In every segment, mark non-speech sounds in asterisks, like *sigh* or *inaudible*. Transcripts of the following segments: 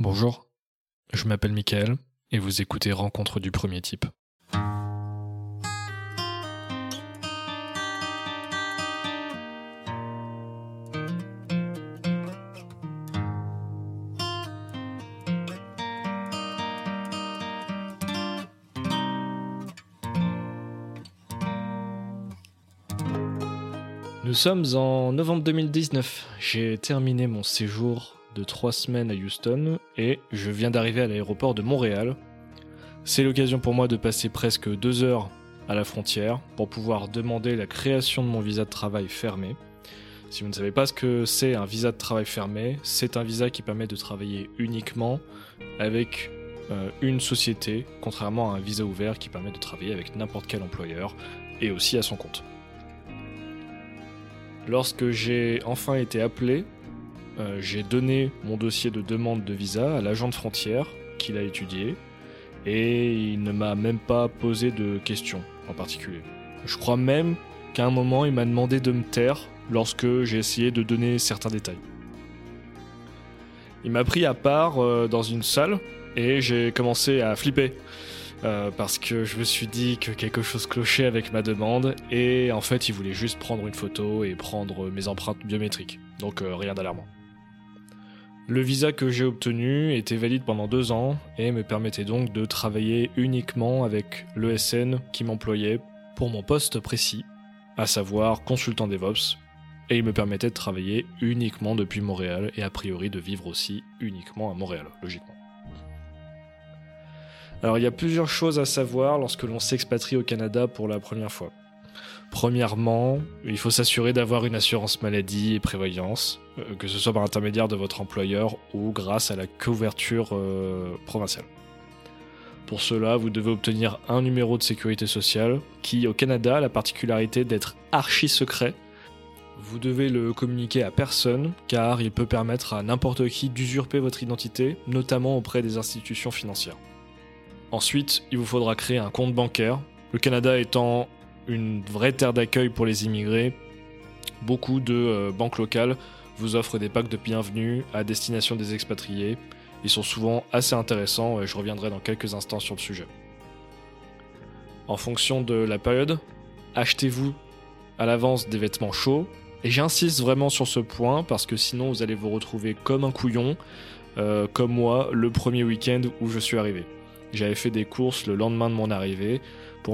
Bonjour, je m'appelle Michael et vous écoutez Rencontre du premier type. Nous sommes en novembre 2019. J'ai terminé mon séjour de trois semaines à Houston et je viens d'arriver à l'aéroport de Montréal. C'est l'occasion pour moi de passer presque deux heures à la frontière pour pouvoir demander la création de mon visa de travail fermé. Si vous ne savez pas ce que c'est un visa de travail fermé, c'est un visa qui permet de travailler uniquement avec euh, une société, contrairement à un visa ouvert qui permet de travailler avec n'importe quel employeur et aussi à son compte. Lorsque j'ai enfin été appelé, euh, j'ai donné mon dossier de demande de visa à l'agent de frontière qui l'a étudié et il ne m'a même pas posé de questions en particulier. Je crois même qu'à un moment il m'a demandé de me taire lorsque j'ai essayé de donner certains détails. Il m'a pris à part euh, dans une salle et j'ai commencé à flipper. Euh, parce que je me suis dit que quelque chose clochait avec ma demande et en fait il voulait juste prendre une photo et prendre mes empreintes biométriques. Donc rien d'alarmant. Le visa que j'ai obtenu était valide pendant deux ans et me permettait donc de travailler uniquement avec l'ESN qui m'employait pour mon poste précis, à savoir consultant DevOps, et il me permettait de travailler uniquement depuis Montréal et a priori de vivre aussi uniquement à Montréal, logiquement. Alors il y a plusieurs choses à savoir lorsque l'on s'expatrie au Canada pour la première fois. Premièrement, il faut s'assurer d'avoir une assurance maladie et prévoyance, euh, que ce soit par intermédiaire de votre employeur ou grâce à la couverture euh, provinciale. Pour cela, vous devez obtenir un numéro de sécurité sociale qui, au Canada, a la particularité d'être archi secret. Vous devez le communiquer à personne car il peut permettre à n'importe qui d'usurper votre identité, notamment auprès des institutions financières. Ensuite, il vous faudra créer un compte bancaire. Le Canada étant une vraie terre d'accueil pour les immigrés, beaucoup de euh, banques locales vous offrent des packs de bienvenue à destination des expatriés. Ils sont souvent assez intéressants et je reviendrai dans quelques instants sur le sujet. En fonction de la période, achetez-vous à l'avance des vêtements chauds. Et j'insiste vraiment sur ce point parce que sinon vous allez vous retrouver comme un couillon, euh, comme moi, le premier week-end où je suis arrivé. J'avais fait des courses le lendemain de mon arrivée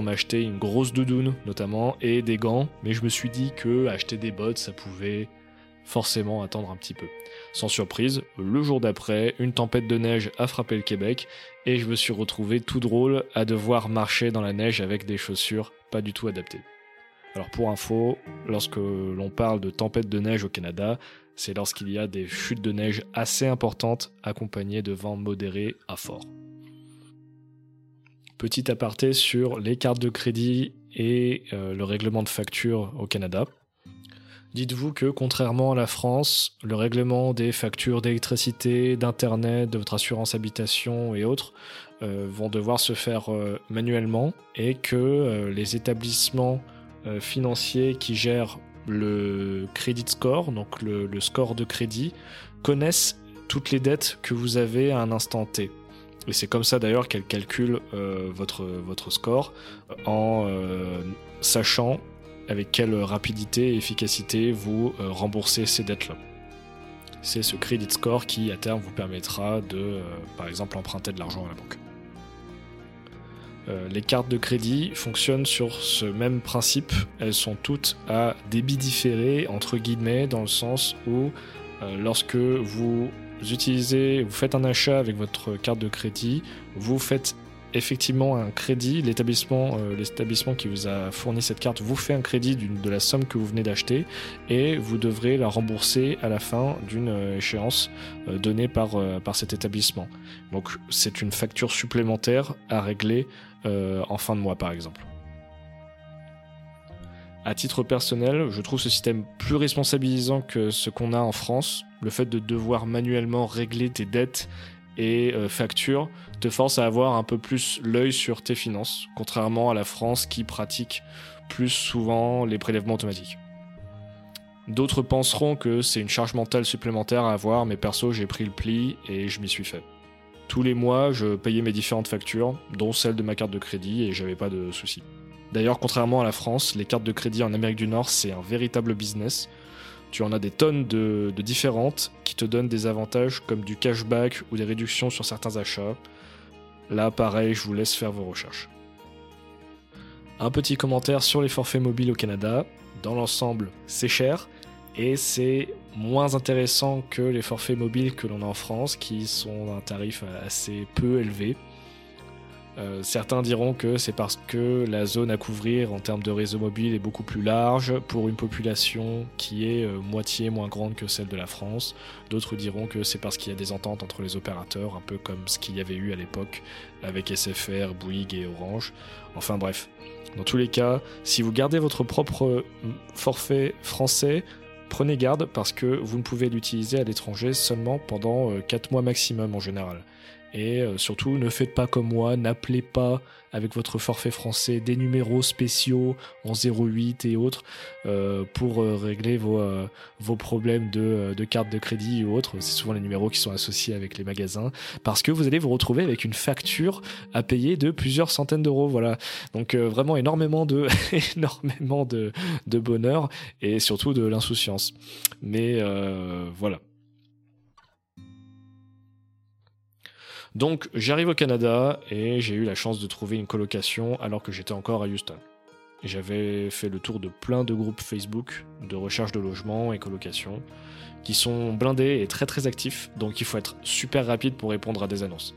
m'acheter une grosse doudoune notamment et des gants, mais je me suis dit que acheter des bottes ça pouvait forcément attendre un petit peu. Sans surprise, le jour d'après, une tempête de neige a frappé le Québec et je me suis retrouvé tout drôle à devoir marcher dans la neige avec des chaussures pas du tout adaptées. Alors pour info, lorsque l'on parle de tempête de neige au Canada, c'est lorsqu'il y a des chutes de neige assez importantes accompagnées de vents modérés à forts. Petit aparté sur les cartes de crédit et euh, le règlement de facture au Canada. Dites-vous que contrairement à la France, le règlement des factures d'électricité, d'internet, de votre assurance habitation et autres euh, vont devoir se faire euh, manuellement et que les établissements financiers qui gèrent le credit score, donc le, le score de crédit, connaissent toutes les dettes que vous avez à un instant T. Et c'est comme ça d'ailleurs qu'elle calcule euh, votre, votre score en euh, sachant avec quelle rapidité et efficacité vous euh, remboursez ces dettes-là. C'est ce credit score qui à terme vous permettra de, par exemple, emprunter de l'argent à la banque. les cartes de crédit fonctionnent sur ce même principe. Elles sont toutes à débit différé, entre guillemets, dans le sens où lorsque vous vous utilisez, vous faites un achat avec votre carte de crédit, vous faites effectivement un crédit, l'établissement euh, qui vous a fourni cette carte vous fait un crédit de la somme que vous venez d'acheter et vous devrez la rembourser à la fin d'une euh, échéance euh, donnée par, par cet établissement. Donc c'est une facture supplémentaire à régler en fin de mois par exemple. À titre personnel, je trouve ce système plus responsabilisant que ce qu'on a en France. Le fait de devoir manuellement régler tes dettes et euh, factures te force à avoir un peu plus l'œil sur tes finances, contrairement à la France qui pratique plus souvent les prélèvements automatiques. D'autres penseront que c'est une charge mentale supplémentaire à avoir, mais perso, j'ai pris le pli et je m'y suis fait. Tous les mois, je payais mes différentes factures, dont celle de ma carte de crédit, et j'avais pas de soucis. D'ailleurs, contrairement à la France, les cartes de crédit en Amérique du Nord, c'est un véritable business. Tu en as des tonnes de, différentes qui te donnent des avantages comme du cashback ou des réductions sur certains achats. Là, pareil, je vous laisse faire vos recherches. Un petit commentaire sur les forfaits mobiles au Canada. Dans l'ensemble, c'est cher et c'est moins intéressant que les forfaits mobiles que l'on a en France qui sont d'un tarif assez peu élevé. Euh, certains diront que c'est parce que la zone à couvrir en termes de réseau mobile est beaucoup plus large pour une population qui est euh, moitié moins grande que celle de la France. D'autres diront que c'est parce qu'il y a des ententes entre les opérateurs, un peu comme ce qu'il y avait eu à l'époque avec SFR, Bouygues et Orange. Enfin bref, dans tous les cas, si vous gardez votre propre euh, forfait français, prenez garde parce que vous ne pouvez l'utiliser à l'étranger seulement pendant 4 mois maximum en général. Et euh, surtout, ne faites pas comme moi, n'appelez pas avec votre forfait français des numéros spéciaux en 08 et autres euh, pour euh, régler vos, vos problèmes de, de, carte de crédit ou autres. C'est souvent les numéros qui sont associés avec les magasins parce que vous allez vous retrouver avec une facture à payer de plusieurs centaines d'euros. Voilà. Donc vraiment énormément de, *laughs* énormément de, de bonheur et surtout de l'insouciance. Mais voilà. Donc j'arrive au Canada et j'ai eu la chance de trouver une colocation alors que j'étais encore à Houston. J'avais fait le tour de plein de groupes Facebook de recherche de logement et colocation qui sont blindés et très très actifs, donc il faut être super rapide pour répondre à des annonces.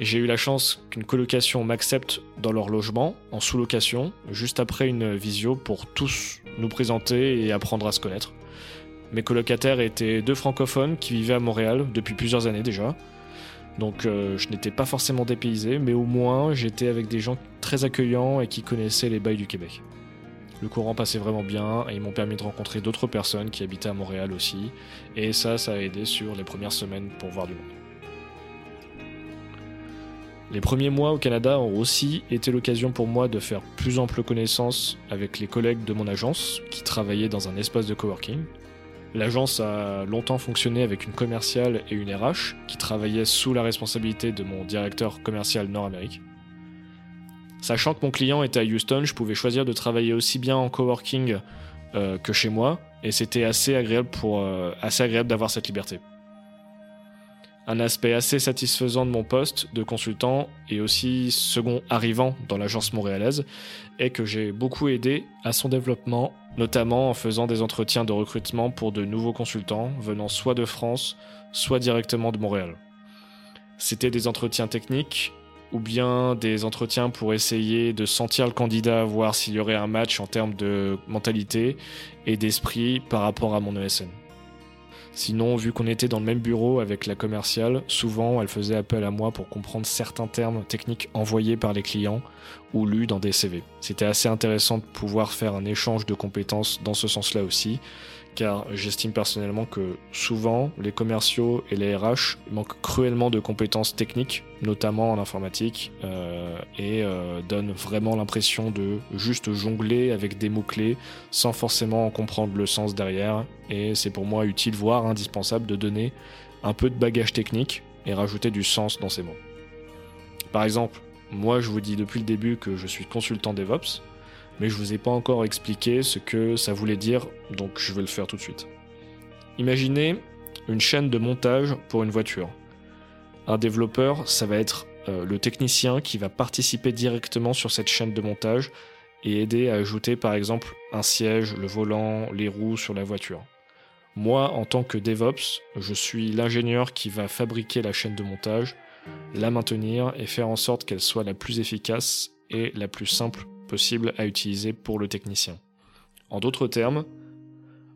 J'ai eu la chance qu'une colocation m'accepte dans leur logement, en sous-location, juste après une visio pour tous nous présenter et apprendre à se connaître. Mes colocataires étaient deux francophones qui vivaient à Montréal depuis plusieurs années déjà, donc euh, je n'étais pas forcément dépaysé, mais au moins j'étais avec des gens très accueillants et qui connaissaient les bails du Québec. Le courant passait vraiment bien et ils m'ont permis de rencontrer d'autres personnes qui habitaient à Montréal aussi, et ça, ça a aidé sur les premières semaines pour voir du monde. Les premiers mois au Canada ont aussi été l'occasion pour moi de faire plus ample connaissance avec les collègues de mon agence qui travaillaient dans un espace de coworking, L'agence a longtemps fonctionné avec une commerciale et une RH qui travaillaient sous la responsabilité de mon directeur commercial Nord-Amérique. Sachant que mon client était à Houston, je pouvais choisir de travailler aussi bien en coworking euh, que chez moi, et c'était assez agréable, euh, assez agréable d'avoir cette liberté. Un aspect assez satisfaisant de mon poste de consultant et aussi second arrivant dans l'agence montréalaise est que j'ai beaucoup aidé à son développement, notamment en faisant des entretiens de recrutement pour de nouveaux consultants venant soit de France, soit directement de Montréal. C'était des entretiens techniques ou bien des entretiens pour essayer de sentir le candidat, voir s'il y aurait un match en termes de mentalité et d'esprit par rapport à mon ESN. Sinon, vu qu'on était dans le même bureau avec la commerciale, souvent elle faisait appel à moi pour comprendre certains termes techniques envoyés par les clients ou lus dans des CV. C'était assez intéressant de pouvoir faire un échange de compétences dans ce sens-là aussi, car j'estime personnellement que souvent les commerciaux et les RH manquent cruellement de compétences techniques, notamment en informatique, euh, et euh, donnent vraiment l'impression de juste jongler avec des mots-clés sans forcément en comprendre le sens derrière, et c'est pour moi utile, voire indispensable, de donner un peu de bagage technique et rajouter du sens dans ces mots. Par exemple, moi je vous dis depuis le début que je suis consultant DevOps, mais je vous ai pas encore expliqué ce que ça voulait dire, donc je vais le faire tout de suite. Imaginez une chaîne de montage pour une voiture. Un développeur, ça va être euh, le technicien qui va participer directement sur cette chaîne de montage et aider à ajouter par exemple un siège, le volant, les roues sur la voiture. Moi, en tant que DevOps, je suis l'ingénieur qui va fabriquer la chaîne de montage, la maintenir et faire en sorte qu'elle soit la plus efficace et la plus simple à utiliser pour le technicien. En d'autres termes,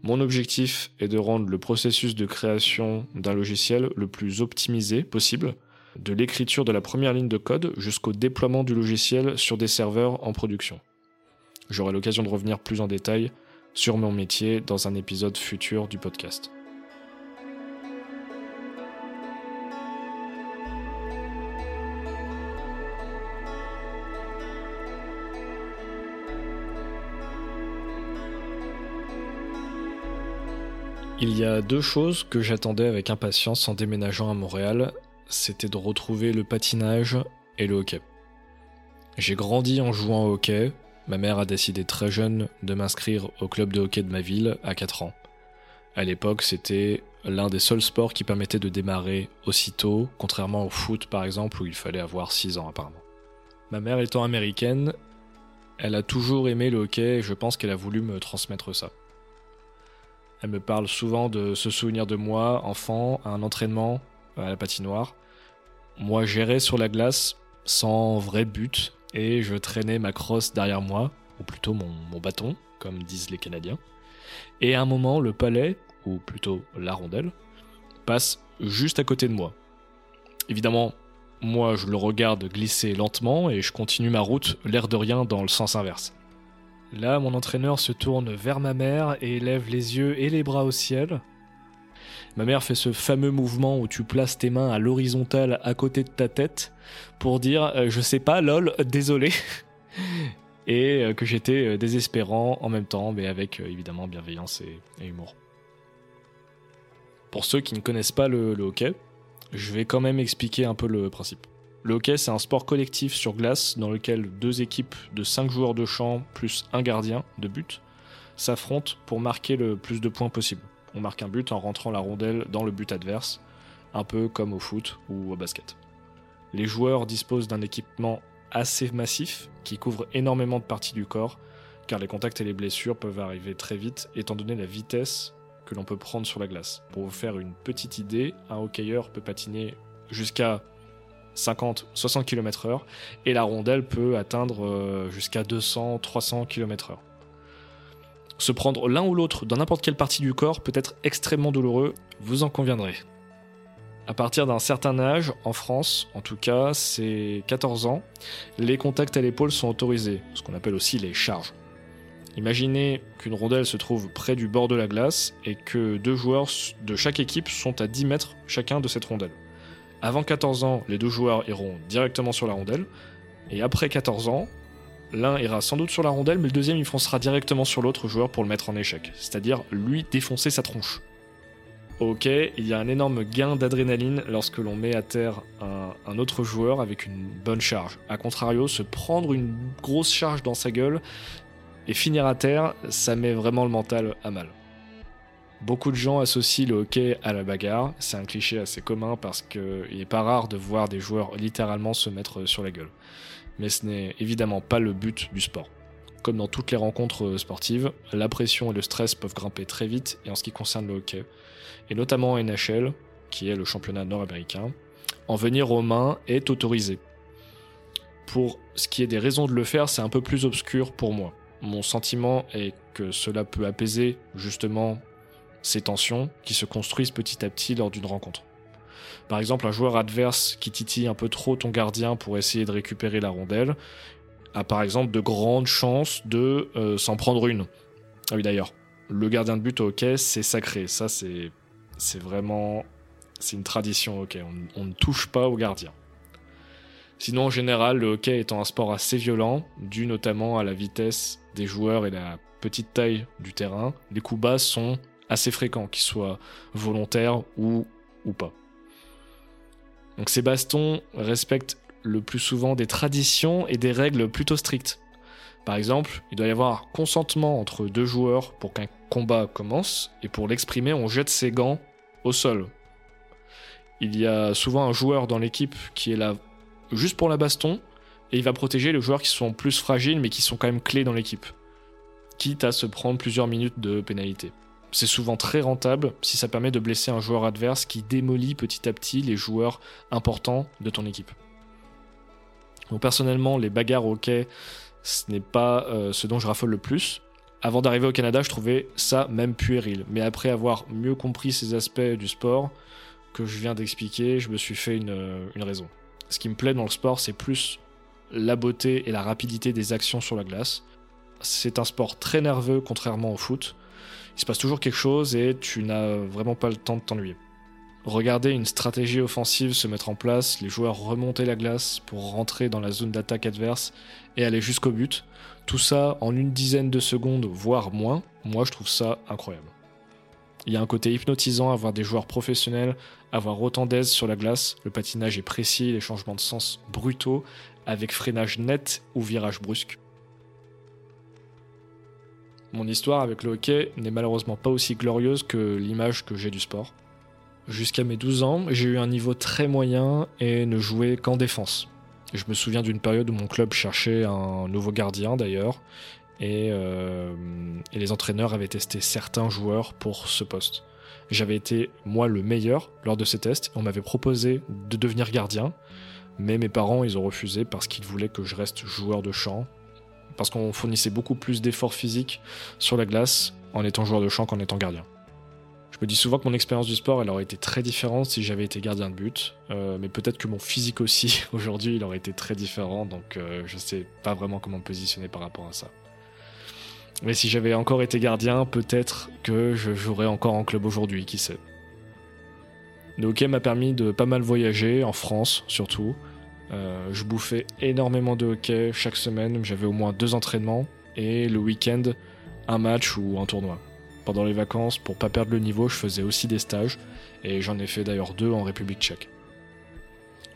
mon objectif est de rendre le processus de création d'un logiciel le plus optimisé possible, de l'écriture de la première ligne de code jusqu'au déploiement du logiciel sur des serveurs en production. J'aurai l'occasion de revenir plus en détail sur mon métier dans un épisode futur du podcast. Il y a deux choses que j'attendais avec impatience en déménageant à Montréal, c'était de retrouver le patinage et le hockey. J'ai grandi en jouant au hockey, ma mère a décidé très jeune de m'inscrire au club de hockey de ma ville à 4 ans. À l'époque, c'était l'un des seuls sports qui permettait de démarrer aussitôt, contrairement au foot par exemple où il fallait avoir 6 ans apparemment. Ma mère étant américaine, elle a toujours aimé le hockey et je pense qu'elle a voulu me transmettre ça. Elle me parle souvent de ce souvenir de moi, enfant, à un entraînement à la patinoire. Moi, j'irais sur la glace sans vrai but et je traînais ma crosse derrière moi, ou plutôt mon, mon bâton, comme disent les Canadiens. Et à un moment, le palais, ou plutôt la rondelle, passe juste à côté de moi. Évidemment, moi, je le regarde glisser lentement et je continue ma route, l'air de rien, dans le sens inverse. Là, mon entraîneur se tourne vers ma mère et lève les yeux et les bras au ciel. Ma mère fait ce fameux mouvement où tu places tes mains à l'horizontale à côté de ta tête pour dire euh, je sais pas, lol, désolé. *laughs* et euh, que j'étais euh, désespérant en même temps, mais avec évidemment bienveillance et, humour. Pour ceux qui ne connaissent pas le hockey, je vais quand même expliquer un peu le principe. Le hockey, c'est un sport collectif sur glace dans lequel deux équipes de 5 joueurs de champ plus un gardien de but s'affrontent pour marquer le plus de points possible. On marque un but en rentrant la rondelle dans le but adverse, un peu comme au foot ou au basket. Les joueurs disposent d'un équipement assez massif qui couvre énormément de parties du corps, car les contacts et les blessures peuvent arriver très vite étant donné la vitesse que l'on peut prendre sur la glace. Pour vous faire une petite idée, un hockeyeur peut patiner jusqu'à 50-60 km/h et la rondelle peut atteindre euh, jusqu'à 200-300 km/h. Se prendre l'un ou l'autre dans n'importe quelle partie du corps peut être extrêmement douloureux, vous en conviendrez. À partir d'un certain âge, en France en tout cas, c'est 14 ans, les contacts à l'épaule sont autorisés, ce qu'on appelle aussi les charges. Imaginez qu'une rondelle se trouve près du bord de la glace et que deux joueurs de chaque équipe sont à 10 mètres chacun de cette rondelle. Avant 14 ans, les deux joueurs iront directement sur la rondelle, et après 14 ans, l'un ira sans doute sur la rondelle, mais le deuxième il foncera directement sur l'autre joueur pour le mettre en échec, c'est-à-dire lui défoncer sa tronche. Ok, il y a un énorme gain d'adrénaline lorsque l'on met à terre un, un, autre joueur avec une bonne charge. A contrario, se prendre une grosse charge dans sa gueule, et finir à terre, ça met vraiment le mental à mal. Beaucoup de gens associent le hockey à la bagarre, c'est un cliché assez commun parce qu'il n'est pas rare de voir des joueurs littéralement se mettre sur la gueule. Mais ce n'est évidemment pas le but du sport. Comme dans toutes les rencontres sportives, la pression et le stress peuvent grimper très vite et en ce qui concerne le hockey, et notamment en NHL, qui est le championnat nord-américain, en venir aux mains est autorisé. Pour ce qui est des raisons de le faire, c'est un peu plus obscur pour moi. Mon sentiment est que cela peut apaiser justement ces tensions qui se construisent petit à petit lors d'une rencontre. Par exemple, un joueur adverse qui titille un peu trop ton gardien pour essayer de récupérer la rondelle a par exemple de grandes chances de euh, s'en prendre une. Ah oui d'ailleurs, le gardien de but au hockey c'est sacré, ça c'est c'est vraiment c'est une tradition au hockey, on ne touche pas au gardien. Sinon, en général, le hockey étant un sport assez violent, dû notamment à la vitesse des joueurs et la petite taille du terrain, les coups bas sont assez fréquents, qu'ils soient volontaires ou, ou pas. Donc ces bastons respectent le plus souvent des traditions et des règles plutôt strictes. Par exemple, il doit y avoir consentement entre deux joueurs pour qu'un combat commence, et pour l'exprimer, on jette ses gants au sol. Il y a souvent un joueur dans l'équipe qui est là juste pour la baston, et il va protéger les joueurs qui sont plus fragiles mais qui sont quand même clés dans l'équipe, quitte à se prendre plusieurs minutes de pénalité. C'est souvent très rentable si ça permet de blesser un joueur adverse qui démolit petit à petit les joueurs importants de ton équipe. Donc personnellement, les bagarres au hockey, ce n'est pas euh, ce dont je raffole le plus. Avant d'arriver au Canada, je trouvais ça même puéril. Mais après avoir mieux compris ces aspects du sport que je viens d'expliquer, je me suis fait une, une raison. Ce qui me plaît dans le sport, c'est plus la beauté et la rapidité des actions sur la glace. C'est un sport très nerveux contrairement au foot. Il se passe toujours quelque chose et tu n'as vraiment pas le temps de t'ennuyer. Regarder une stratégie offensive se mettre en place, les joueurs remonter la glace pour rentrer dans la zone d'attaque adverse et aller jusqu'au but, tout ça en une dizaine de secondes, voire moins, moi je trouve ça incroyable. Il y a un côté hypnotisant à voir des joueurs professionnels avoir autant d'aise sur la glace. Le patinage est précis, les changements de sens brutaux, avec freinage net ou virage brusque. Mon histoire avec le hockey n'est malheureusement pas aussi glorieuse que l'image que j'ai du sport. Jusqu'à mes 12 ans, j'ai eu un niveau très moyen et ne jouais qu'en défense. Je me souviens d'une période où mon club cherchait un nouveau gardien d'ailleurs, et, euh, et, les entraîneurs avaient testé certains joueurs pour ce poste. J'avais été, moi, le meilleur lors de ces tests, on m'avait proposé de devenir gardien, mais mes parents, ils ont refusé parce qu'ils voulaient que je reste joueur de champ, parce qu'on fournissait beaucoup plus d'efforts physiques sur la glace en étant joueur de champ qu'en étant gardien. Je me dis souvent que mon expérience du sport, aurait été très différente si j'avais été gardien de but, euh, mais peut-être que mon physique aussi, *laughs* aujourd'hui, aurait été très différent, donc euh, je sais pas vraiment comment me positionner par rapport à ça. Mais si j'avais encore été gardien, peut-être que je jouerais encore en club aujourd'hui, qui sait. Le hockey m'a permis de pas mal voyager, en France surtout. Euh, je bouffais énormément de hockey chaque semaine, j'avais au moins deux entraînements, et le week-end, un match ou un tournoi. Pendant les vacances, pour pas perdre le niveau, je faisais aussi des stages, et j'en ai fait d'ailleurs deux en République tchèque.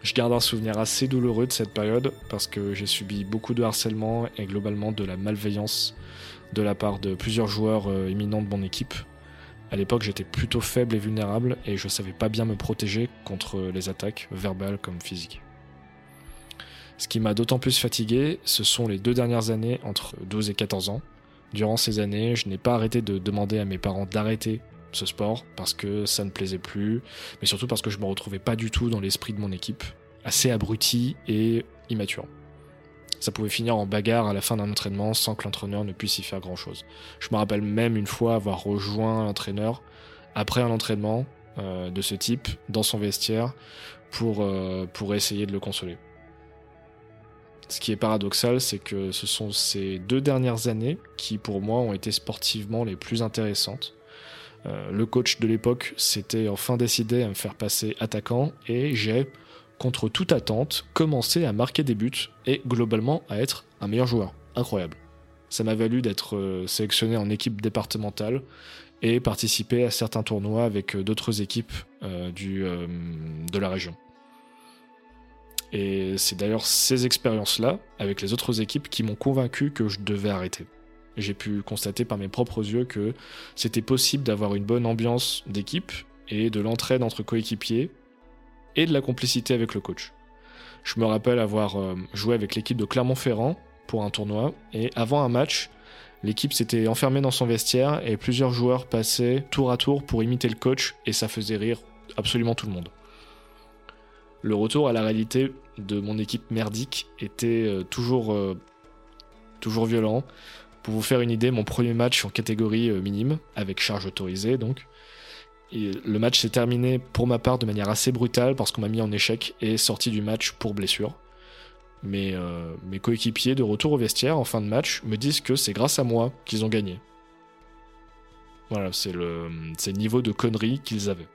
Je garde un souvenir assez douloureux de cette période parce que j'ai subi beaucoup de harcèlement et globalement de la malveillance de la part de plusieurs joueurs euh, éminents de mon équipe. À l'époque, j'étais plutôt faible et vulnérable et je savais pas bien me protéger contre les attaques, verbales comme physiques. Ce qui m'a d'autant plus fatigué, ce sont les deux dernières années entre 12 et 14 ans. Durant ces années, je n'ai pas arrêté de demander à mes parents d'arrêter ce sport parce que ça ne plaisait plus, mais surtout parce que je me retrouvais pas du tout dans l'esprit de mon équipe, assez abruti et immature. Ça pouvait finir en bagarre à la fin d'un entraînement sans que l'entraîneur ne puisse y faire grand chose. Je me rappelle même une fois avoir rejoint l'entraîneur après un entraînement euh, de ce type dans son vestiaire pour, euh, pour essayer de le consoler. Ce qui est paradoxal, c'est que ce sont ces deux dernières années qui, pour moi, ont été sportivement les plus intéressantes. Euh, le coach de l'époque s'était enfin décidé à me faire passer attaquant et j'ai, contre toute attente, commencé à marquer des buts et globalement à être un meilleur joueur. Incroyable. Ça m'a valu d'être euh, sélectionné en équipe départementale et participer à certains tournois avec euh, d'autres équipes de la région. Et c'est d'ailleurs ces expériences-là, avec les autres équipes, qui m'ont convaincu que je devais arrêter. J'ai pu constater par mes propres yeux que c'était possible d'avoir une bonne ambiance d'équipe et de l'entraide entre coéquipiers et de la complicité avec le coach. Je me rappelle avoir euh, joué avec l'équipe de Clermont-Ferrand pour un tournoi et avant un match, l'équipe s'était enfermée dans son vestiaire et plusieurs joueurs passaient tour à tour pour imiter le coach et ça faisait rire absolument tout le monde. Le retour à la réalité de mon équipe merdique était euh, toujours, euh, toujours violent. Pour vous faire une idée, mon premier match en catégorie euh, minime, avec charge autorisée donc, le match s'est terminé pour ma part de manière assez brutale parce qu'on m'a mis en échec et sorti du match pour blessure. Mais mes coéquipiers de retour au vestiaire en fin de match me disent que c'est grâce à moi qu'ils ont gagné. Voilà, c'est le, le niveau de connerie qu'ils avaient.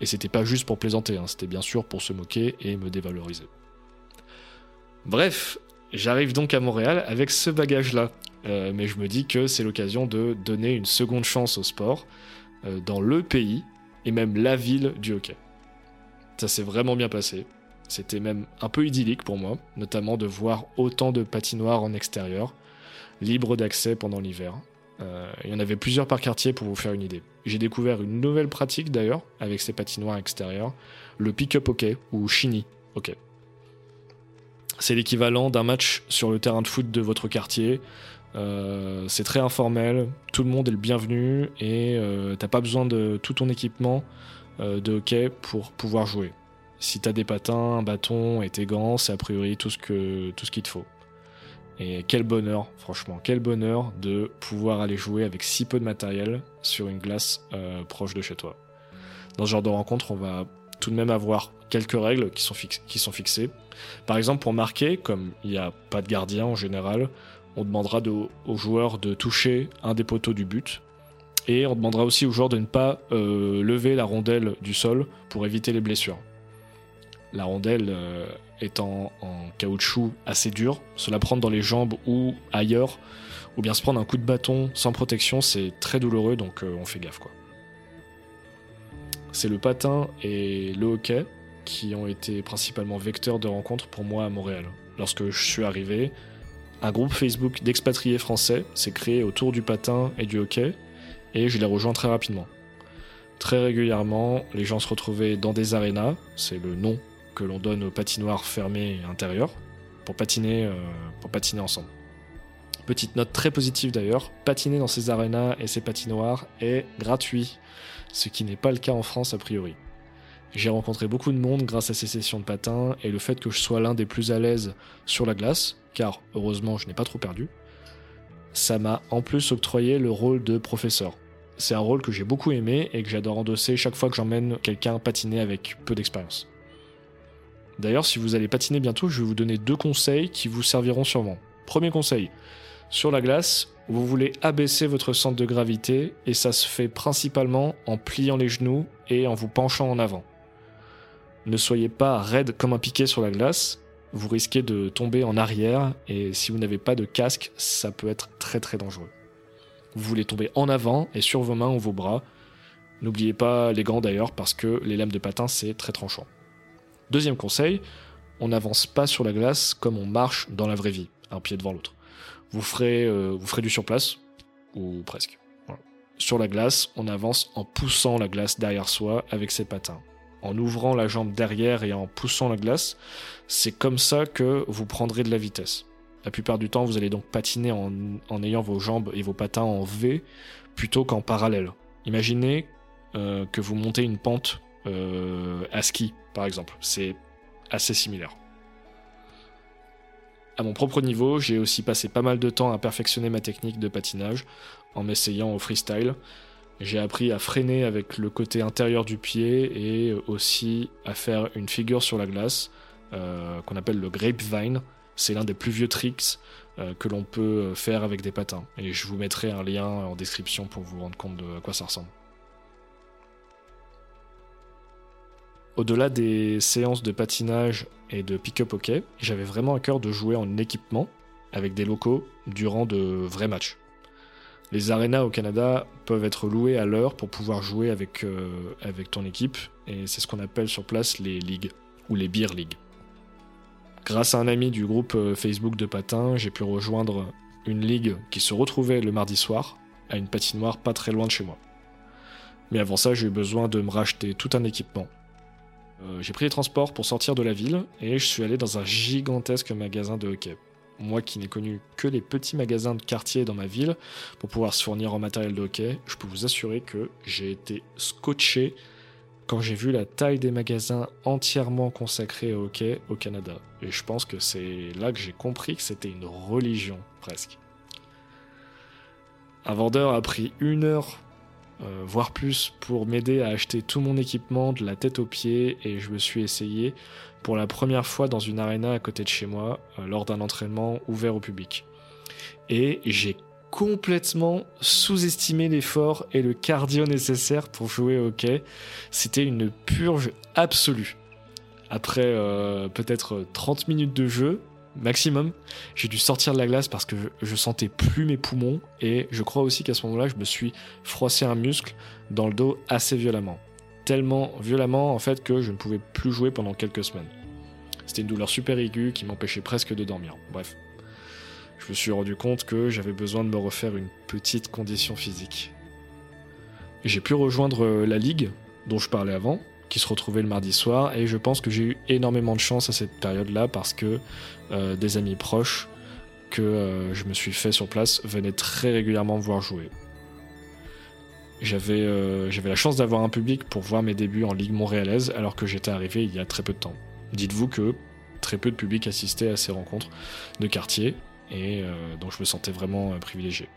Et c'était pas juste pour plaisanter, hein, c'était bien sûr pour se moquer et me dévaloriser. Bref, j'arrive donc à Montréal avec ce bagage-là. Euh, mais je me dis que c'est l'occasion de donner une seconde chance au sport euh, dans le pays et même la ville du hockey. Ça s'est vraiment bien passé. C'était même un peu idyllique pour moi, notamment de voir autant de patinoires en extérieur, libres d'accès pendant l'hiver. Euh, il y en avait plusieurs par quartier pour vous faire une idée. J'ai découvert une nouvelle pratique d'ailleurs avec ces patinoires extérieures, le pick-up hockey ou shinny hockey. C'est l'équivalent d'un match sur le terrain de foot de votre quartier. Euh, c'est très informel, tout le monde est le bienvenu et euh, t'as pas besoin de tout ton équipement de hockey pour pouvoir jouer. Si t'as des patins, un bâton et tes gants, c'est a priori tout ce tout ce qu'il te faut. Et quel bonheur, franchement, quel bonheur de pouvoir aller jouer avec si peu de matériel sur une glace euh, proche de chez toi. Dans ce genre de rencontre, on va tout de même avoir quelques règles qui sont, fixées. Par exemple, pour marquer, comme il n'y a pas de gardien en général, on demandera aux joueurs de toucher un des poteaux du but. Et on demandera aussi aux joueurs de ne pas euh, lever la rondelle du sol pour éviter les blessures. La rondelle, euh, étant en caoutchouc assez dur, se la prendre dans les jambes ou ailleurs, ou bien se prendre un coup de bâton sans protection, c'est très douloureux, donc euh, on fait gaffe quoi. C'est le patin et le hockey qui ont été principalement vecteurs de rencontres pour moi à Montréal. Lorsque je suis arrivé, un groupe Facebook d'expatriés français s'est créé autour du patin et du hockey, et je les rejoins très rapidement. Très régulièrement, les gens se retrouvaient dans des arénas, c'est le nom que l'on donne aux patinoires fermées et intérieures, pour patiner, euh, pour patiner ensemble. Petite note très positive d'ailleurs, patiner dans ces arénas et ces patinoires est gratuit, ce qui n'est pas le cas en France a priori. J'ai rencontré beaucoup de monde grâce à ces sessions de patin et le fait que je sois l'un des plus à l'aise sur la glace, car heureusement je n'ai pas trop perdu, ça m'a en plus octroyé le rôle de professeur. C'est un rôle que j'ai beaucoup aimé et que j'adore endosser chaque fois que j'emmène quelqu'un patiner avec peu d'expérience. D'ailleurs, si vous allez patiner bientôt, je vais vous donner deux conseils qui vous serviront sûrement. Premier conseil, sur la glace, vous voulez abaisser votre centre de gravité et ça se fait principalement en pliant les genoux et en vous penchant en avant. Ne soyez pas raide comme un piquet sur la glace, vous risquez de tomber en arrière et si vous n'avez pas de casque, ça peut être très très dangereux. Vous voulez tomber en avant et sur vos mains ou vos bras. N'oubliez pas les gants d'ailleurs parce que les lames de patin c'est très tranchant. Deuxième conseil, on n'avance pas sur la glace comme on marche dans la vraie vie, un pied devant l'autre. Vous ferez, euh, du surplace, ou presque. Sur la glace, on avance en poussant la glace derrière soi avec ses patins en ouvrant la jambe derrière et en poussant la glace, c'est comme ça que vous prendrez de la vitesse. La plupart du temps, vous allez donc patiner en, ayant vos jambes et vos patins en V plutôt qu'en parallèle. Imaginez euh, que vous montez une pente euh, à ski, par exemple. C'est assez similaire. À mon propre niveau, j'ai aussi passé pas mal de temps à perfectionner ma technique de patinage en m'essayant au freestyle. J'ai appris à freiner avec le côté intérieur du pied et aussi à faire une figure sur la glace euh, qu'on appelle le grapevine. C'est l'un des plus vieux tricks euh, que l'on peut faire avec des patins. Et je vous mettrai un lien en description pour vous rendre compte de quoi ça ressemble. Au-delà des séances de patinage et de pick-up hockey, j'avais vraiment à cœur de jouer en équipement avec des locaux durant de vrais matchs. Les arénas au Canada peuvent être loués à l'heure pour pouvoir jouer avec, euh, avec ton équipe, et c'est ce qu'on appelle sur place les ligues, ou les beer leagues. Grâce à un ami du groupe euh, Facebook de patins, j'ai pu rejoindre une ligue qui se retrouvait le mardi soir, à une patinoire pas très loin de chez moi. Mais avant ça, j'ai eu besoin de me racheter tout un équipement. Euh, j'ai pris les transports pour sortir de la ville et je suis allé dans un gigantesque magasin de hockey moi qui n'ai connu que les petits magasins de quartier dans ma ville pour pouvoir se fournir en matériel de hockey, je peux vous assurer que j'ai été scotché quand j'ai vu la taille des magasins entièrement consacrés au hockey au Canada. Et je pense que c'est là que j'ai compris que c'était une religion, presque. Un vendeur a pris une heure, euh, voire plus, pour m'aider à acheter tout mon équipement de la tête aux pieds et je me suis essayé pour la première fois dans une arena à côté de chez moi euh, lors d'un entraînement ouvert au public. Et j'ai complètement sous-estimé l'effort et le cardio nécessaire pour jouer au hockey. C'était une purge absolue. Après euh, peut-être 30 minutes de jeu, maximum, j'ai dû sortir de la glace parce que je, sentais plus mes poumons et je crois aussi qu'à ce moment-là, je me suis froissé un muscle dans le dos assez violemment tellement violemment en fait que je ne pouvais plus jouer pendant quelques semaines. C'était une douleur super aiguë qui m'empêchait presque de dormir. Bref. Je me suis rendu compte que j'avais besoin de me refaire une petite condition physique. J'ai pu rejoindre la ligue dont je parlais avant, qui se retrouvait le mardi soir, et je pense que j'ai eu énormément de chance à cette période-là parce que euh, des amis proches que euh, je me suis fait sur place venaient très régulièrement me voir jouer. Euh, j'avais la chance d'avoir un public pour voir mes débuts en Ligue montréalaise alors que j'étais arrivé il y a très peu de temps. Dites-vous que très peu de public assistait à ces rencontres de quartier et donc je me sentais vraiment privilégié.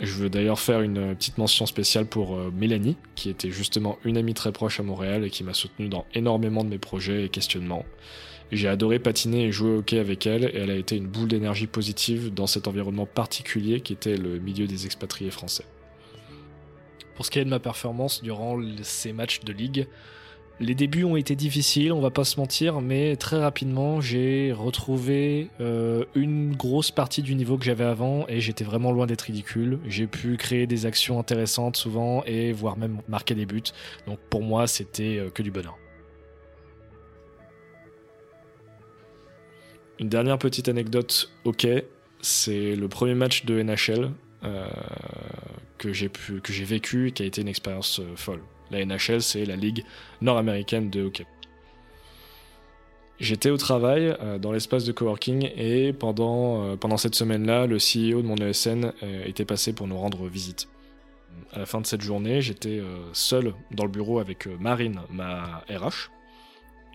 Je veux d'ailleurs faire une petite mention spéciale pour Mélanie, qui était justement une amie très proche à Montréal et qui m'a soutenu dans énormément de mes projets et questionnements. J'ai adoré patiner et jouer au hockey avec elle et elle a été une boule d'énergie positive dans cet environnement particulier qui était le milieu des expatriés français. Pour ce qui est de ma performance durant ces matchs de ligue, les débuts ont été difficiles, on va pas se mentir, mais très rapidement j'ai retrouvé euh, une grosse partie du niveau que j'avais avant et j'étais vraiment loin d'être ridicule. J'ai pu créer des actions intéressantes souvent et voire même marquer des buts. Donc pour moi c'était euh, que du bonheur. Une dernière petite anecdote, ok, c'est le premier match de NHL euh, que j'ai vécu et qui a été une expérience folle. La NHL, c'est la ligue nord-américaine de hockey. J'étais au travail euh, dans l'espace de coworking et pendant, euh, cette semaine-là, le CEO de mon ESN euh, était passé pour nous rendre visite. À la fin de cette journée, j'étais seul dans le bureau avec Marine, ma RH.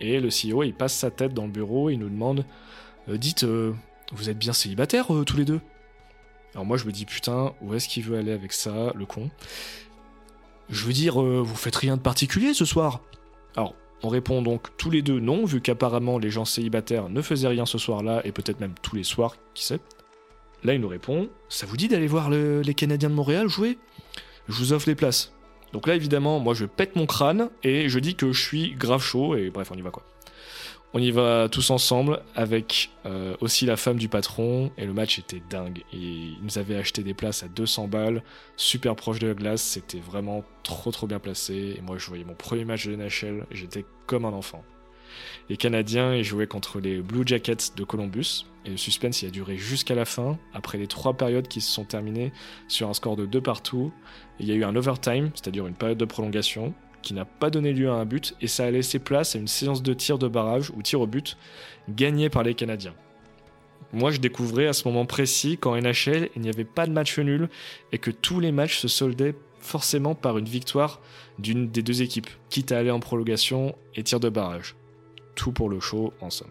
Et le CEO, il passe sa tête dans le bureau et il nous demande Dites, vous êtes bien célibataires tous les deux? Alors moi, je me dis Putain, où est-ce qu'il veut aller avec ça, le con? Je veux dire, euh, vous faites rien de particulier ce soir Alors, on répond donc tous les deux non, vu qu'apparemment les gens célibataires ne faisaient rien ce soir-là, et peut-être même tous les soirs, qui sait. Là, il nous répond Ça vous dit d'aller voir les Canadiens de Montréal jouer? Je vous offre les places. Donc là, évidemment, moi je pète mon crâne et je dis que je suis grave chaud, et bref, on y va quoi. On y va tous ensemble avec euh, aussi la femme du patron et le match était dingue. Et il nous avait acheté des places à 200 balles, super proche de la glace, c'était vraiment trop trop bien placé. Et moi je voyais mon premier match de NHL, j'étais comme un enfant. Les Canadiens ils jouaient contre les Blue Jackets de Columbus et le suspense il a duré jusqu'à la fin. Après les trois périodes qui se sont terminées sur un score de 2 partout, il y a eu un overtime, c'est-à-dire une période de prolongation qui n'a pas donné lieu à un but et ça a laissé place à une séance de tir de barrage ou tir au but gagnée par les Canadiens. Moi, je découvrais à ce moment précis qu'en NHL, il n'y avait pas de match nul et que tous les matchs se soldaient forcément par une victoire d'une des deux équipes, quitte à aller en prolongation et tir de barrage. Tout pour le show, en somme.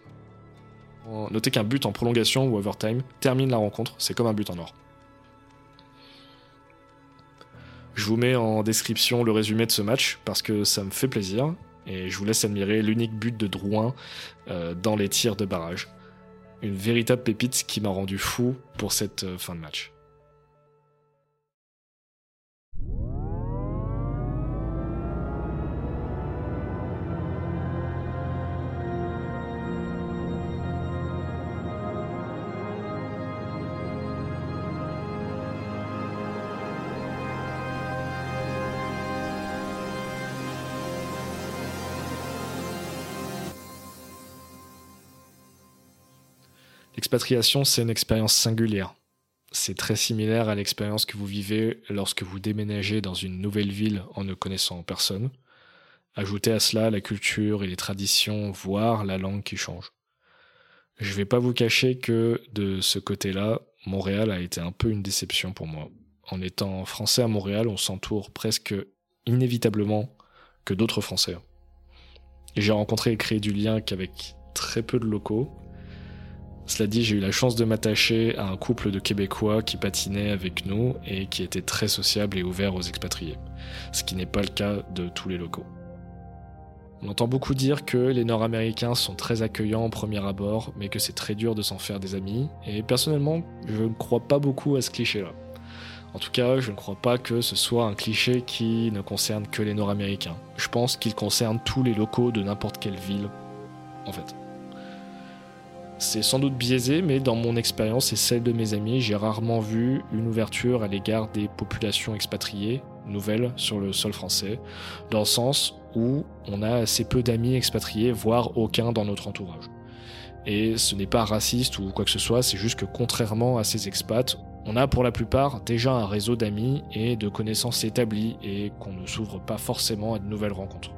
Notez qu'un but en prolongation ou overtime termine la rencontre, c'est comme un but en or. Je vous mets en description le résumé de ce match parce que ça me fait plaisir et je vous laisse admirer l'unique but de Drouin euh, dans les tirs de barrage. Une véritable pépite qui m'a rendu fou pour cette euh, fin de match. L'expatriation, c'est une expérience singulière. C'est très similaire à l'expérience que vous vivez lorsque vous déménagez dans une nouvelle ville en ne connaissant personne. Ajoutez à cela la culture et les traditions, voire la langue qui change. Je vais pas vous cacher que de ce côté-là, Montréal a été un peu une déception pour moi. En étant français à Montréal, on s'entoure presque inévitablement que d'autres français. J'ai rencontré et créé du lien qu'avec très peu de locaux, cela dit, j'ai eu la chance de m'attacher à un couple de Québécois qui patinaient avec nous et qui était très sociable et ouvert aux expatriés, ce qui n'est pas le cas de tous les locaux. On entend beaucoup dire que les Nord-Américains sont très accueillants au premier abord, mais que c'est très dur de s'en faire des amis, et personnellement, je ne crois pas beaucoup à ce cliché-là. En tout cas, je ne crois pas que ce soit un cliché qui ne concerne que les Nord-Américains. Je pense qu'il concerne tous les locaux de n'importe quelle ville, en fait. C'est sans doute biaisé, mais dans mon expérience et celle de mes amis, j'ai rarement vu une ouverture à l'égard des populations expatriées, nouvelles sur le sol français, dans le sens où on a assez peu d'amis expatriés, voire aucun dans notre entourage. Et ce n'est pas raciste ou quoi que ce soit, c'est juste que contrairement à ces expats, on a pour la plupart déjà un réseau d'amis et de connaissances établies et qu'on ne s'ouvre pas forcément à de nouvelles rencontres.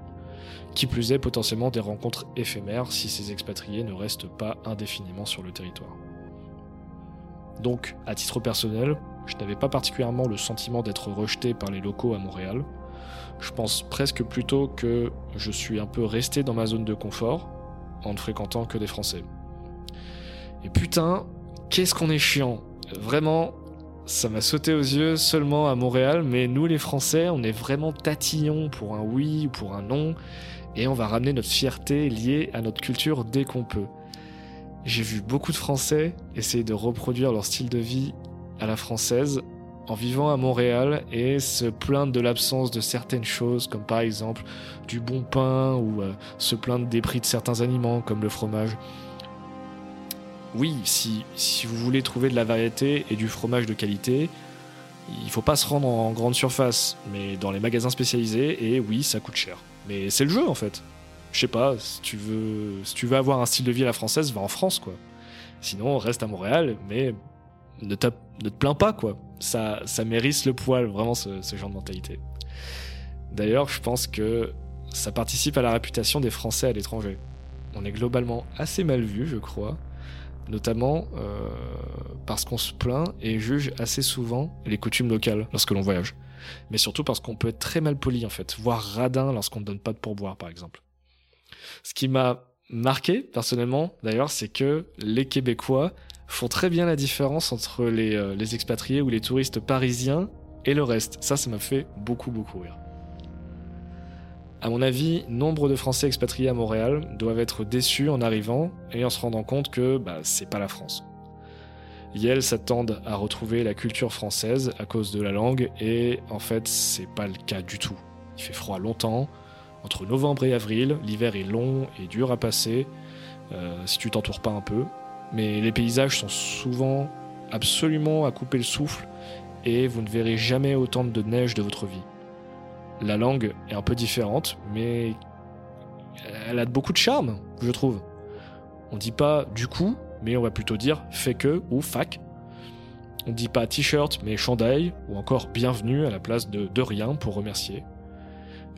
Qui plus est, potentiellement des rencontres éphémères si ces expatriés ne restent pas indéfiniment sur le territoire. Donc, à titre personnel, je n'avais pas particulièrement le sentiment d'être rejeté par les locaux à Montréal. Je pense presque plutôt que je suis un peu resté dans ma zone de confort en ne fréquentant que des Français. Et putain, qu'est-ce qu'on est chiant. Vraiment, ça m'a sauté aux yeux seulement à Montréal, mais nous les Français, on est vraiment tatillons pour un oui ou pour un non et on va ramener notre fierté liée à notre culture dès qu'on peut. J'ai vu beaucoup de Français essayer de reproduire leur style de vie à la française en vivant à Montréal et se plaindre de l'absence de certaines choses, comme par exemple du bon pain ou euh, se plaindre des prix de certains aliments, comme le fromage. Oui, si, si vous voulez trouver de la variété et du fromage de qualité, il faut pas se rendre en grande surface, mais dans les magasins spécialisés, et oui, ça coûte cher. Mais c'est le jeu en fait. Je sais pas, si tu veux, si tu veux avoir un style de vie à la française, va en France quoi. Sinon, reste à Montréal, mais ne, te plains pas quoi. Ça, ça mérite le poil, vraiment ce, ce genre de mentalité. D'ailleurs, je pense que ça participe à la réputation des Français à l'étranger. On est globalement assez mal vu, je crois, notamment euh, parce qu'on se plaint et juge assez souvent les coutumes locales lorsque l'on voyage. Mais surtout parce qu'on peut être très mal poli en fait, voire radin lorsqu'on ne donne pas de pourboire par exemple. Ce qui m'a marqué personnellement d'ailleurs, c'est que les Québécois font très bien la différence entre les, euh, les expatriés ou les touristes parisiens et le reste. Ça, ça m'a fait beaucoup beaucoup rire. À mon avis, nombre de Français expatriés à Montréal doivent être déçus en arrivant et en se rendant compte que bah, c'est pas la France. Yale s'attendent à retrouver la culture française à cause de la langue et en fait c'est pas le cas du tout. Il fait froid longtemps, entre novembre et avril, l'hiver est long et dur à passer euh, si tu t'entoures pas un peu, mais les paysages sont souvent absolument à couper le souffle et vous ne verrez jamais autant de neige de votre vie. La langue est un peu différente, mais elle a beaucoup de charme, je trouve. On dit pas du coup, mais on va plutôt dire fait que ou fac. On dit pas t-shirt, mais chandail, ou encore bienvenue à la place de de rien pour remercier.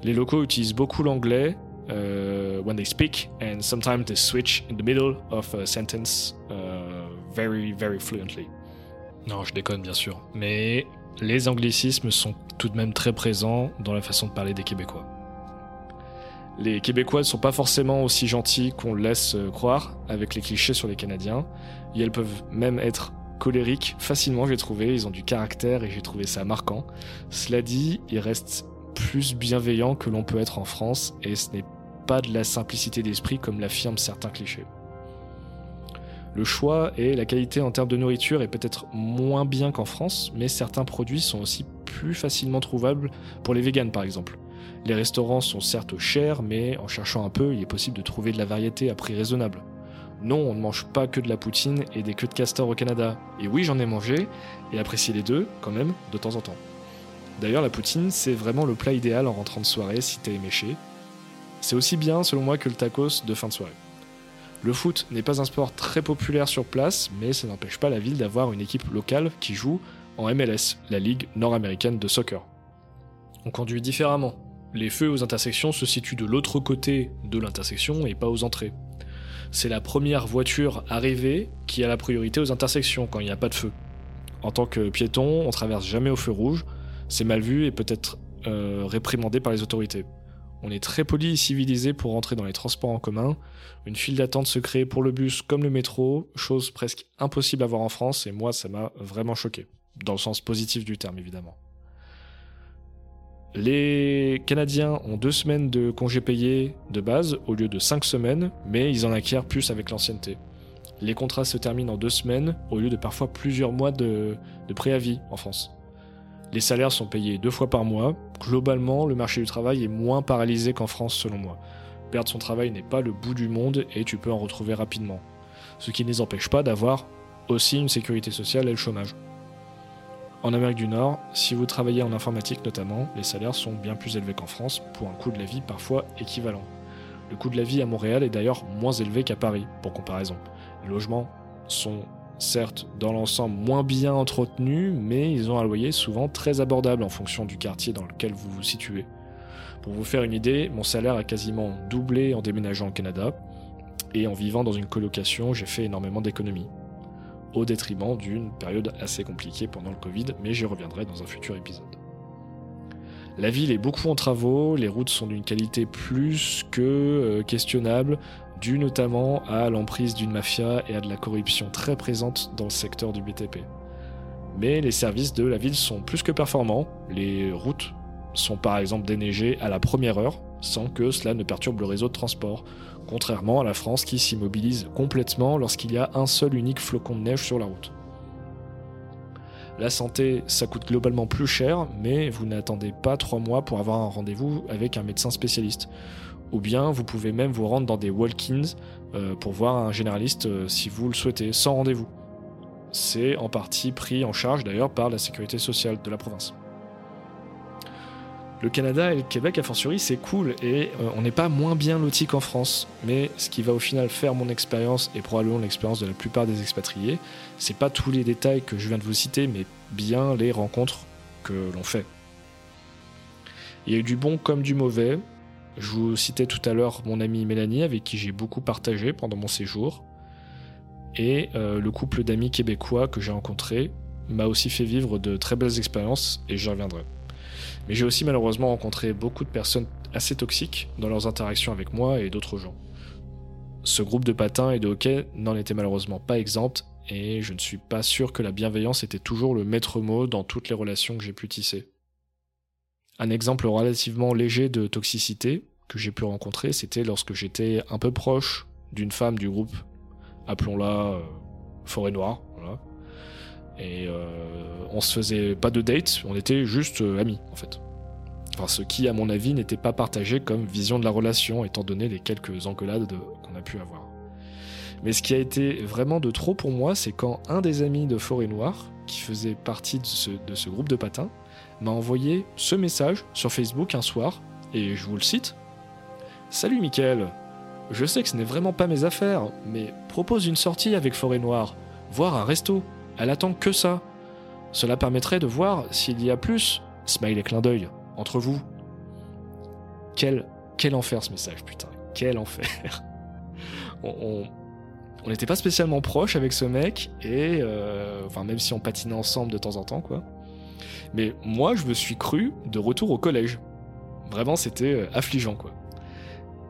Les locaux utilisent beaucoup l'anglais uh, when they speak, and sometimes they switch in the middle of a sentence uh, very, very fluently. Non, je déconne bien sûr, mais les anglicismes sont tout de même très présents dans la façon de parler des Québécois. Les Québécois ne sont pas forcément aussi gentils qu'on le laisse euh, croire avec les clichés sur les Canadiens, et elles peuvent même être colériques facilement, j'ai trouvé, ils ont du caractère et j'ai trouvé ça marquant. Cela dit, ils restent plus bienveillants que l'on peut être en France, et ce n'est pas de la simplicité d'esprit comme l'affirment certains clichés. Le choix et la qualité en termes de nourriture est peut-être moins bien qu'en France, mais certains produits sont aussi plus facilement trouvables pour les véganes par exemple. Les restaurants sont certes chers, mais en cherchant un peu, il est possible de trouver de la variété à prix raisonnable. Non, on ne mange pas que de la poutine et des queues de castor au Canada. Et oui, j'en ai mangé, et apprécié les deux, quand même, de temps en temps. D'ailleurs, la poutine, c'est vraiment le plat idéal en rentrant de soirée si t'es éméché. C'est aussi bien, selon moi, que le tacos de fin de soirée. Le foot n'est pas un sport très populaire sur place, mais ça n'empêche pas la ville d'avoir une équipe locale qui joue en MLS, la Ligue nord-américaine de soccer. On conduit différemment. Les feux aux intersections se situent de l'autre côté de l'intersection et pas aux entrées. C'est la première voiture arrivée qui a la priorité aux intersections quand il n'y a pas de feu. En tant que piéton, on traverse jamais au feu rouge, c'est mal vu et peut être euh, réprimandé par les autorités. On est très poli et civilisé pour rentrer dans les transports en commun. Une file d'attente se crée pour le bus comme le métro, chose presque impossible à voir en France et moi ça m'a vraiment choqué. Dans le sens positif du terme évidemment. Les Canadiens ont deux semaines de congés payés de base au lieu de cinq semaines, mais ils en acquièrent plus avec l'ancienneté. Les contrats se terminent en deux semaines au lieu de parfois plusieurs mois de, préavis en France. Les salaires sont payés deux fois par mois. Globalement, le marché du travail est moins paralysé qu'en France selon moi. Perdre son travail n'est pas le bout du monde et tu peux en retrouver rapidement. Ce qui ne les empêche pas d'avoir aussi une sécurité sociale et le chômage. En Amérique du Nord, si vous travaillez en informatique notamment, les salaires sont bien plus élevés qu'en France pour un coût de la vie parfois équivalent. Le coût de la vie à Montréal est d'ailleurs moins élevé qu'à Paris, pour comparaison. Les logements sont certes dans l'ensemble moins bien entretenus, mais ils ont un loyer souvent très abordable en fonction du quartier dans lequel vous vous situez. Pour vous faire une idée, mon salaire a quasiment doublé en déménageant au Canada, et en vivant dans une colocation, j'ai fait énormément d'économies. Au détriment d'une période assez compliquée pendant le Covid, mais j'y reviendrai dans un futur épisode. La ville est beaucoup en travaux, les routes sont d'une qualité plus que euh, questionnable, dû notamment à l'emprise d'une mafia et à de la corruption très présente dans le secteur du BTP. Mais les services de la ville sont plus que performants, les routes sont par exemple déneigées à la première heure, sans que cela ne perturbe le réseau de transport, contrairement à la France qui s'immobilise complètement lorsqu'il y a un seul unique flocon de neige sur la route. La santé, ça coûte globalement plus cher, mais vous n'attendez pas trois mois pour avoir un rendez-vous avec un médecin spécialiste. Ou bien vous pouvez même vous rendre dans des walk-ins euh, pour voir un généraliste euh, si vous le souhaitez, sans rendez-vous. C'est en partie pris en charge d'ailleurs par la sécurité sociale de la province. Le Canada et le Québec, a fortiori, c'est cool et euh, on n'est pas moins bien lotis qu'en France. Mais ce qui va au final faire mon expérience et probablement l'expérience de la plupart des expatriés, c'est pas tous les détails que je viens de vous citer, mais bien les rencontres que l'on fait. Il y a eu du bon comme du mauvais. Je vous citais tout à l'heure mon amie Mélanie avec qui j'ai beaucoup partagé pendant mon séjour. Et euh, le couple d'amis québécois que j'ai rencontré m'a aussi fait vivre de très belles expériences et j'y reviendrai. Mais j'ai aussi malheureusement rencontré beaucoup de personnes assez toxiques dans leurs interactions avec moi et d'autres gens. Ce groupe de patins et de hockey n'en était malheureusement pas exempt et je ne suis pas sûr que la bienveillance était toujours le maître mot dans toutes les relations que j'ai pu tisser. Un exemple relativement léger de toxicité que j'ai pu rencontrer, c'était lorsque j'étais un peu proche d'une femme du groupe, appelons-la euh, Forêt Noire. Et euh, on se faisait pas de date, on était juste euh, amis en fait. Enfin, ce qui, à mon avis, n'était pas partagé comme vision de la relation, étant donné les quelques engueulades qu'on a pu avoir. Mais ce qui a été vraiment de trop pour moi, c'est quand un des amis de Forêt Noire, qui faisait partie de ce, groupe de patins, m'a envoyé ce message sur Facebook un soir, et je vous le cite. Salut Mickaël, je sais que ce n'est vraiment pas mes affaires, mais propose une sortie avec Forêt Noire, voire un resto. Elle attend que ça. Cela permettrait de voir s'il y a plus, smile et clin d'œil, entre vous. Quel, quel enfer ce message, putain. Quel enfer. *laughs* on n'était pas spécialement proches avec ce mec, et euh, enfin, même si on patinait ensemble de temps en temps, quoi. Mais moi, je me suis cru de retour au collège. Vraiment, c'était euh, affligeant, quoi.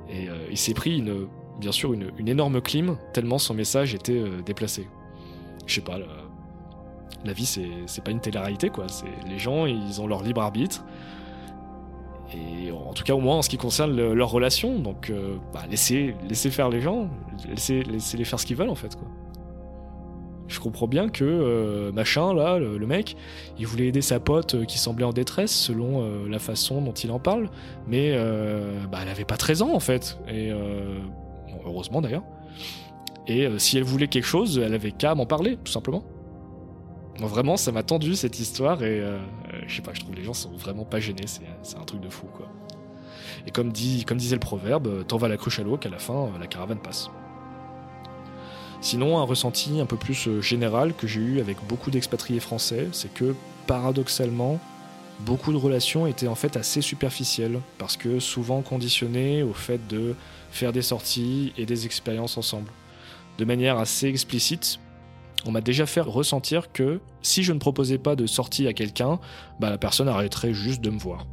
Et euh, il s'est pris une, bien sûr une, énorme clim, tellement son message était déplacé. Je sais pas, la vie, c'est pas une télé-réalité, quoi. Les gens, ils ont leur libre arbitre. Et en tout cas, au moins en ce qui concerne leur relation. Donc, euh, bah, laissez, faire les gens, laissez, les faire ce qu'ils veulent, en fait, quoi. Je comprends bien que euh, machin, là, le, mec, il voulait aider sa pote euh, qui semblait en détresse selon la façon dont il en parle, mais bah, elle avait pas 13 ans en fait, et heureusement d'ailleurs. Et si elle voulait quelque chose, elle avait qu'à m'en parler, tout simplement vraiment, ça m'a tendu cette histoire et euh, je sais pas, je trouve les gens sont vraiment pas gênés, c'est un truc de fou quoi. Et comme, comme disait le proverbe, t'en vas la cruche à l'eau qu'à la fin euh, la caravane passe. Sinon, un ressenti un peu plus euh, général que j'ai eu avec beaucoup d'expatriés français, c'est que paradoxalement, beaucoup de relations étaient en fait assez superficielles, parce que souvent conditionnées au fait de faire des sorties et des expériences ensemble. De manière assez explicite, on m'a déjà fait ressentir que si je ne proposais pas de sortie à quelqu'un, bah, la personne arrêterait juste de me voir.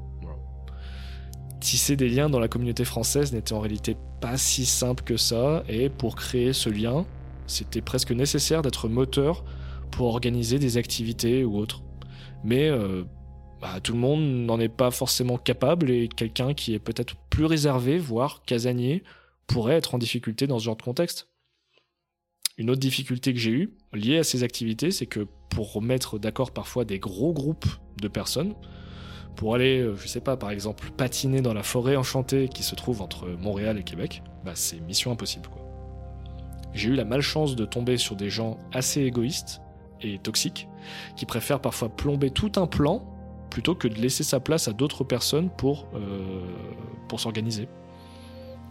Tisser des liens dans la communauté française n'était en réalité pas si simple que ça, et pour créer ce lien, c'était presque nécessaire d'être moteur pour organiser des activités ou autres. Mais euh, bah, tout le monde n'en est pas forcément capable, et quelqu'un qui est peut-être plus réservé, voire casanier, pourrait être en difficulté dans ce genre de contexte. Une autre difficulté que j'ai eue, liée à ces activités, c'est que pour mettre d'accord parfois des gros groupes de personnes, pour aller, euh, je sais pas, par exemple, patiner dans la forêt enchantée qui se trouve entre Montréal et Québec, bah c'est mission impossible quoi. J'ai eu la malchance de tomber sur des gens assez égoïstes et toxiques, qui préfèrent parfois plomber tout un plan plutôt que de laisser sa place à d'autres personnes pour, euh, pour s'organiser.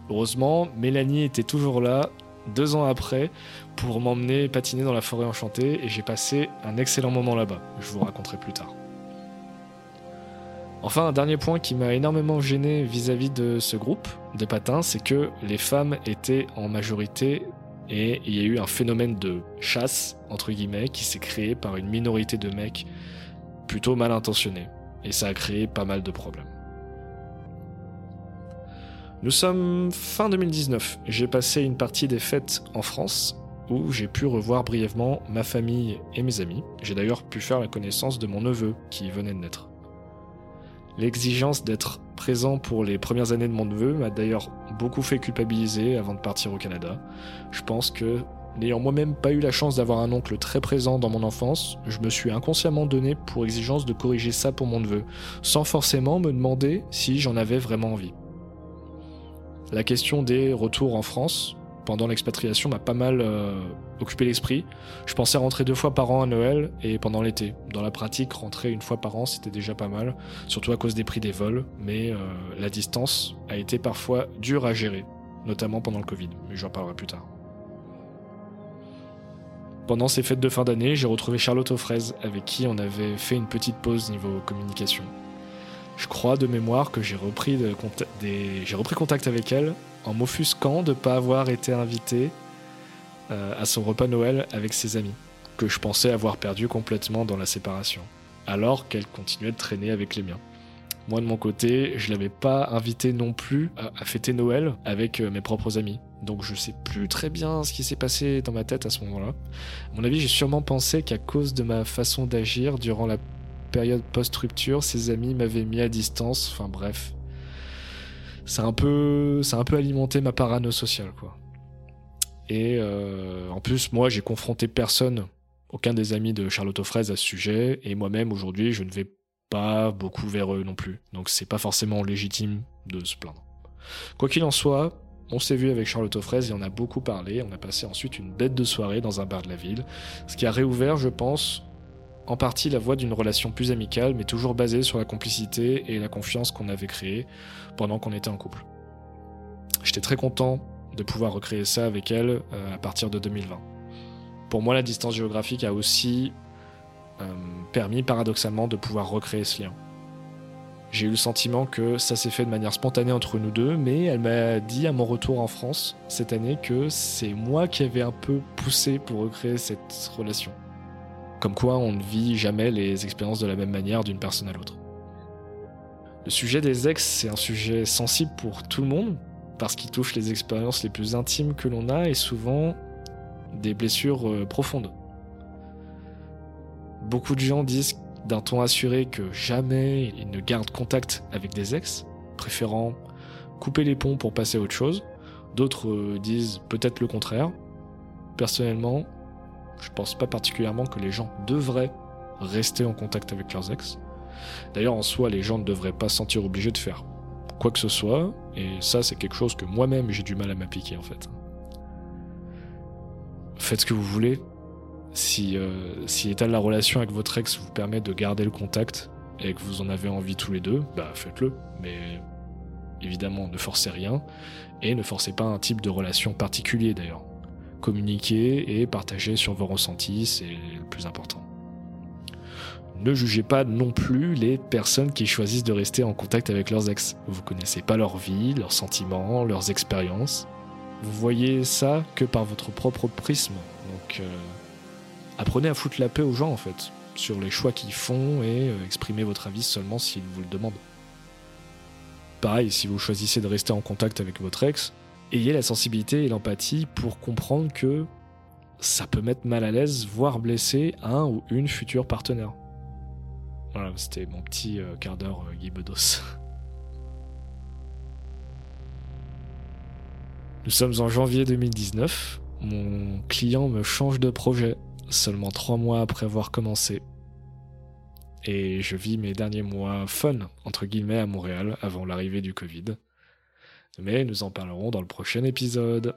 Heureusement, Mélanie était toujours là deux ans après pour m'emmener patiner dans la forêt enchantée et j'ai passé un excellent moment là-bas. Je vous raconterai plus tard. Enfin, un dernier point qui m'a énormément gêné vis-à-vis de ce groupe de patins, c'est que les femmes étaient en majorité et il y a eu un phénomène de chasse, entre guillemets, qui s'est créé par une minorité de mecs plutôt mal intentionnés. Et ça a créé pas mal de problèmes. Nous sommes fin 2019. J'ai passé une partie des fêtes en France où j'ai pu revoir brièvement ma famille et mes amis. J'ai d'ailleurs pu faire la connaissance de mon neveu qui venait de naître. L'exigence d'être présent pour les premières années de mon neveu m'a d'ailleurs beaucoup fait culpabiliser avant de partir au Canada. Je pense que N'ayant moi-même pas eu la chance d'avoir un oncle très présent dans mon enfance, je me suis inconsciemment donné pour exigence de corriger ça pour mon neveu, sans forcément me demander si j'en avais vraiment envie. La question des retours en France pendant l'expatriation m'a pas mal euh, occupé l'esprit. Je pensais rentrer deux fois par an à Noël et pendant l'été. Dans la pratique, rentrer une fois par an, c'était déjà pas mal, surtout à cause des prix des vols, mais euh, la distance a été parfois dure à gérer, notamment pendant le Covid, mais j'en parlerai plus tard. Pendant ces fêtes de fin d'année, j'ai retrouvé Charlotte aux fraises, avec qui on avait fait une petite pause niveau communication. Je crois de mémoire que j'ai repris, contact avec elle en m'offusquant de ne pas avoir été invité euh, à son repas Noël avec ses amis, que je pensais avoir perdu complètement dans la séparation, alors qu'elle continuait de traîner avec les miens. Moi de mon côté, je l'avais pas invité non plus à, fêter Noël avec euh, mes propres amis. Donc je sais plus très bien ce qui s'est passé dans ma tête à ce moment-là. À mon avis, j'ai sûrement pensé qu'à cause de ma façon d'agir durant la période post-rupture, ses amis m'avaient mis à distance. Enfin bref. Ça a un peu, ça un peu alimenté ma parano sociale, quoi. Et euh, en plus, moi, j'ai confronté personne, aucun des amis de Charlotte Fraise à ce sujet, et moi-même aujourd'hui, je ne vais pas beaucoup vers eux non plus. Donc c'est pas forcément légitime de se plaindre. Quoi qu'il en soit, on s'est vu avec Charlotte Fraise et on a beaucoup parlé. On a passé ensuite une bête de soirée dans un bar de la ville, ce qui a réouvert, je pense, en partie la voie d'une relation plus amicale, mais toujours basée sur la complicité et la confiance qu'on avait créée pendant qu'on était en couple. J'étais très content de pouvoir recréer ça avec elle euh, à partir de 2020. Pour moi, la distance géographique a aussi euh, permis paradoxalement de pouvoir recréer ce lien. J'ai eu le sentiment que ça s'est fait de manière spontanée entre nous deux, mais elle m'a dit à mon retour en France cette année que c'est moi qui avais un peu poussé pour recréer cette relation. Comme quoi on ne vit jamais les expériences de la même manière d'une personne à l'autre. Le sujet des ex, c'est un sujet sensible pour tout le monde, parce qu'il touche les expériences les plus intimes que l'on a et souvent des blessures euh, profondes. Beaucoup de gens disent d'un ton assuré que jamais ils ne gardent contact avec des ex, préférant couper les ponts pour passer à autre chose. D'autres euh, disent peut-être le contraire. Personnellement, je pense pas particulièrement que les gens devraient rester en contact avec leurs ex. D'ailleurs, en soi, les gens ne devraient pas se sentir obligés de faire quoi que ce soit, et ça, c'est quelque chose que moi-même j'ai du mal à m'appliquer en fait. Faites ce que vous voulez, si, euh, si l'état de la relation avec votre ex vous permet de garder le contact et que vous en avez envie tous les deux, bah faites-le. Mais évidemment, ne forcez rien et ne forcez pas un type de relation particulier d'ailleurs. Communiquer et partager sur vos ressentis, c'est le plus important. Ne jugez pas non plus les personnes qui choisissent de rester en contact avec leurs ex. Vous connaissez pas leur vie, leurs sentiments, leurs expériences. Vous voyez ça que par votre propre prisme. Donc euh, apprenez à foutre la paix aux gens en fait, sur les choix qu'ils font et euh, exprimez votre avis seulement s'ils vous le demandent. Pareil, si vous choisissez de rester en contact avec votre ex, ayez la sensibilité et l'empathie pour comprendre que ça peut mettre mal à l'aise, voire blesser un ou une future partenaire. Voilà, c'était mon petit euh, quart d'heure euh, Guy Bedos. Nous sommes en janvier 2019. Mon client me change de projet seulement trois mois après avoir commencé. Et je vis mes derniers mois fun, entre guillemets, à Montréal avant l'arrivée du Covid. Mais nous en parlerons dans le prochain épisode.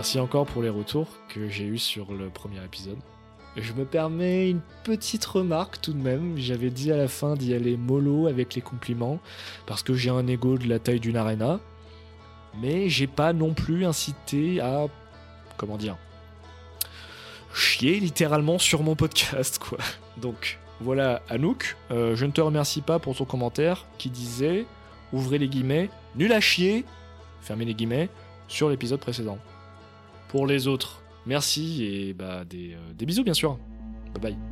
Merci encore pour les retours que j'ai eus sur le premier épisode. Je me permets une petite remarque tout de même. J'avais dit à la fin d'y aller mollo avec les compliments parce que j'ai un ego de la taille d'une arena. Mais j'ai pas non plus incité à. Comment dire Chier littéralement sur mon podcast, quoi. Donc voilà, Anouk, euh, je ne te remercie pas pour ton commentaire qui disait, ouvrez les guillemets, nul à chier, fermez les guillemets, sur l'épisode précédent pour les autres. Merci et bah, des, euh, des bisous bien sûr. Bye bye.